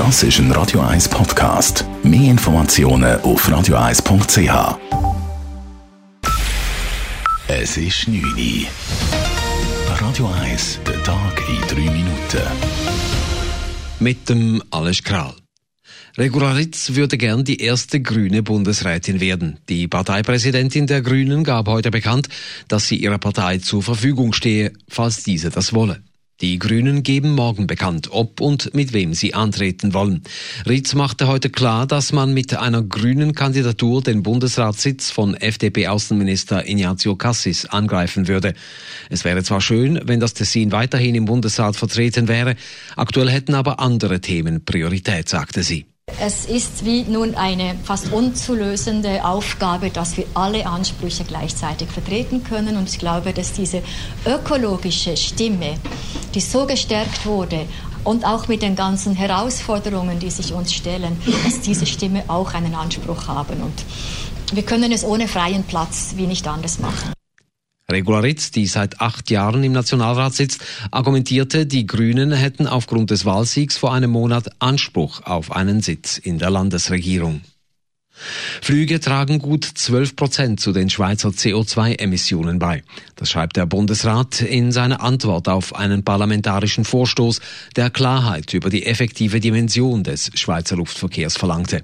Das ist ein Radio 1 Podcast. Mehr Informationen auf radio1.ch. Es ist 9 Uhr. Radio 1, der Tag in 3 Minuten. Mit dem Alles Kral. Regularitz würde gern die erste grüne Bundesrätin werden. Die Parteipräsidentin der Grünen gab heute bekannt, dass sie ihrer Partei zur Verfügung stehe, falls diese das wolle. Die Grünen geben morgen bekannt, ob und mit wem sie antreten wollen. Ritz machte heute klar, dass man mit einer grünen Kandidatur den Bundesratssitz von FDP-Außenminister Ignazio Cassis angreifen würde. Es wäre zwar schön, wenn das Tessin weiterhin im Bundesrat vertreten wäre, aktuell hätten aber andere Themen Priorität, sagte sie. Es ist wie nun eine fast unzulösende Aufgabe, dass wir alle Ansprüche gleichzeitig vertreten können. Und ich glaube, dass diese ökologische Stimme, die so gestärkt wurde, und auch mit den ganzen Herausforderungen, die sich uns stellen, dass diese Stimme auch einen Anspruch haben. Und wir können es ohne freien Platz wie nicht anders machen. Regularitz, die seit acht Jahren im Nationalrat sitzt, argumentierte, die Grünen hätten aufgrund des Wahlsiegs vor einem Monat Anspruch auf einen Sitz in der Landesregierung. Flüge tragen gut 12 Prozent zu den Schweizer CO2-Emissionen bei. Das schreibt der Bundesrat in seiner Antwort auf einen parlamentarischen Vorstoß, der Klarheit über die effektive Dimension des Schweizer Luftverkehrs verlangte.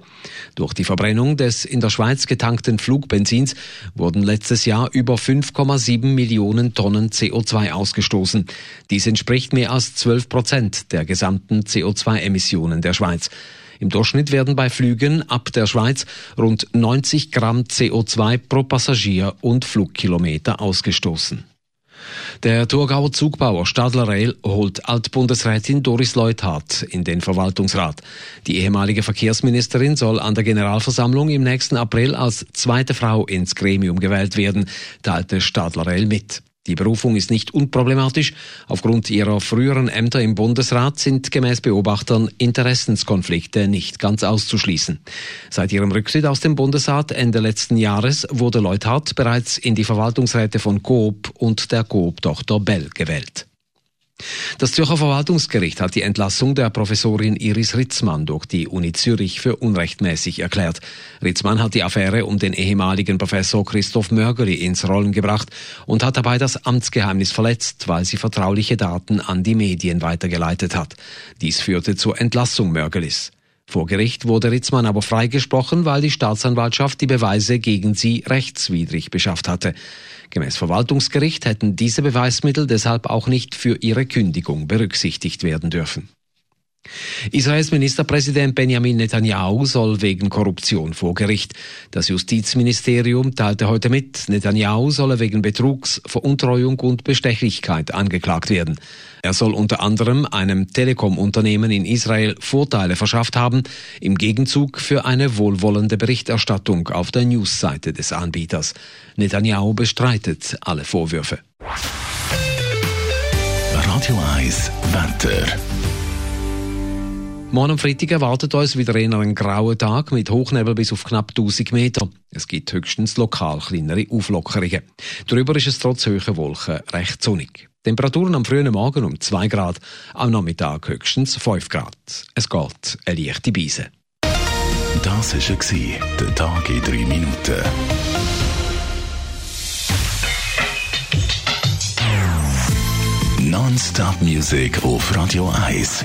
Durch die Verbrennung des in der Schweiz getankten Flugbenzins wurden letztes Jahr über 5,7 Millionen Tonnen CO2 ausgestoßen. Dies entspricht mehr als 12 Prozent der gesamten CO2-Emissionen der Schweiz. Im Durchschnitt werden bei Flügen ab der Schweiz rund 90 Gramm CO2 pro Passagier und Flugkilometer ausgestoßen. Der Thurgauer Zugbauer Stadler Rail holt Altbundesrätin Doris Leuthardt in den Verwaltungsrat. Die ehemalige Verkehrsministerin soll an der Generalversammlung im nächsten April als zweite Frau ins Gremium gewählt werden, teilte Stadler Rail mit. Die Berufung ist nicht unproblematisch. Aufgrund ihrer früheren Ämter im Bundesrat sind gemäß Beobachtern Interessenskonflikte nicht ganz auszuschließen. Seit ihrem Rücktritt aus dem Bundesrat Ende letzten Jahres wurde Leuthardt bereits in die Verwaltungsräte von Coop und der Coop-Tochter Bell gewählt. Das Zürcher Verwaltungsgericht hat die Entlassung der Professorin Iris Ritzmann durch die Uni Zürich für unrechtmäßig erklärt. Ritzmann hat die Affäre um den ehemaligen Professor Christoph Mörgeli ins Rollen gebracht und hat dabei das Amtsgeheimnis verletzt, weil sie vertrauliche Daten an die Medien weitergeleitet hat. Dies führte zur Entlassung Mörgelis. Vor Gericht wurde Ritzmann aber freigesprochen, weil die Staatsanwaltschaft die Beweise gegen sie rechtswidrig beschafft hatte. Gemäß Verwaltungsgericht hätten diese Beweismittel deshalb auch nicht für ihre Kündigung berücksichtigt werden dürfen. Israels Ministerpräsident Benjamin Netanyahu soll wegen Korruption vor Gericht. Das Justizministerium teilte heute mit, Netanyahu solle wegen Betrugs, Veruntreuung und Bestechlichkeit angeklagt werden. Er soll unter anderem einem Telekom-Unternehmen in Israel Vorteile verschafft haben, im Gegenzug für eine wohlwollende Berichterstattung auf der Newsseite des Anbieters. Netanyahu bestreitet alle Vorwürfe. Radio 1 Wetter. Morgen am Freitag erwartet uns wieder eher ein grauer Tag mit Hochnebel bis auf knapp 1000 Meter. Es gibt höchstens lokal kleinere Auflockerungen. Darüber ist es trotz hoher Wolken recht sonnig. Temperaturen am frühen Morgen um 2 Grad, am Nachmittag höchstens 5 Grad. Es geht eine leichte Beise. Das war der Tag in 3 Minuten. Non-Stop Music auf Radio 1.